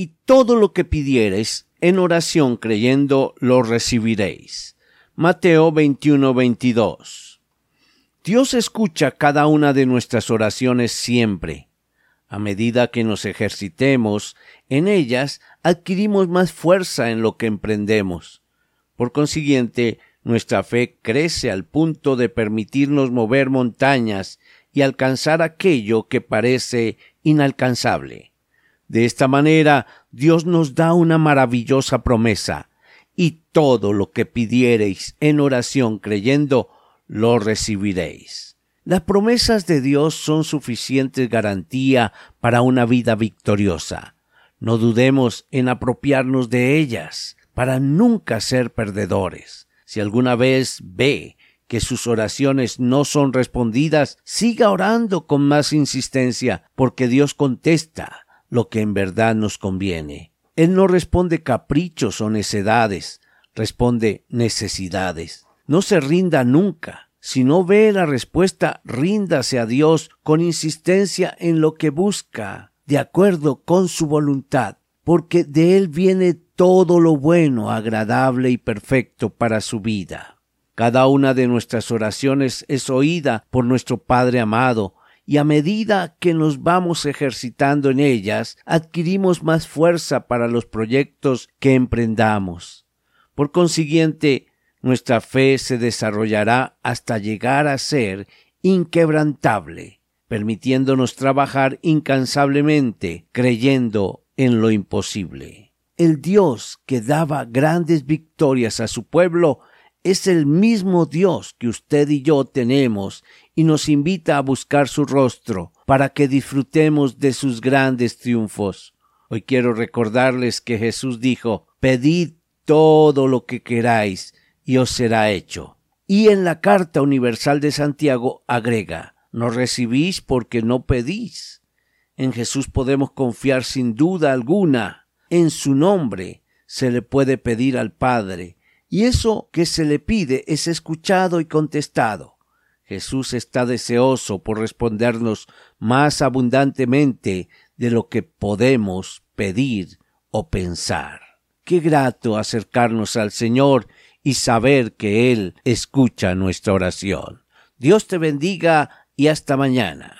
y todo lo que pidiereis en oración creyendo lo recibiréis. Mateo 21, 22. Dios escucha cada una de nuestras oraciones siempre. A medida que nos ejercitemos en ellas, adquirimos más fuerza en lo que emprendemos. Por consiguiente, nuestra fe crece al punto de permitirnos mover montañas y alcanzar aquello que parece inalcanzable. De esta manera, Dios nos da una maravillosa promesa, y todo lo que pidiereis en oración creyendo, lo recibiréis. Las promesas de Dios son suficiente garantía para una vida victoriosa. No dudemos en apropiarnos de ellas, para nunca ser perdedores. Si alguna vez ve que sus oraciones no son respondidas, siga orando con más insistencia, porque Dios contesta lo que en verdad nos conviene. Él no responde caprichos o necedades, responde necesidades. No se rinda nunca. Si no ve la respuesta, ríndase a Dios con insistencia en lo que busca, de acuerdo con su voluntad, porque de Él viene todo lo bueno, agradable y perfecto para su vida. Cada una de nuestras oraciones es oída por nuestro Padre amado, y a medida que nos vamos ejercitando en ellas, adquirimos más fuerza para los proyectos que emprendamos. Por consiguiente, nuestra fe se desarrollará hasta llegar a ser inquebrantable, permitiéndonos trabajar incansablemente, creyendo en lo imposible. El Dios que daba grandes victorias a su pueblo es el mismo Dios que usted y yo tenemos y nos invita a buscar su rostro para que disfrutemos de sus grandes triunfos. Hoy quiero recordarles que Jesús dijo, pedid todo lo que queráis y os será hecho. Y en la carta universal de Santiago agrega, no recibís porque no pedís. En Jesús podemos confiar sin duda alguna. En su nombre se le puede pedir al Padre y eso que se le pide es escuchado y contestado. Jesús está deseoso por respondernos más abundantemente de lo que podemos pedir o pensar. Qué grato acercarnos al Señor y saber que Él escucha nuestra oración. Dios te bendiga y hasta mañana.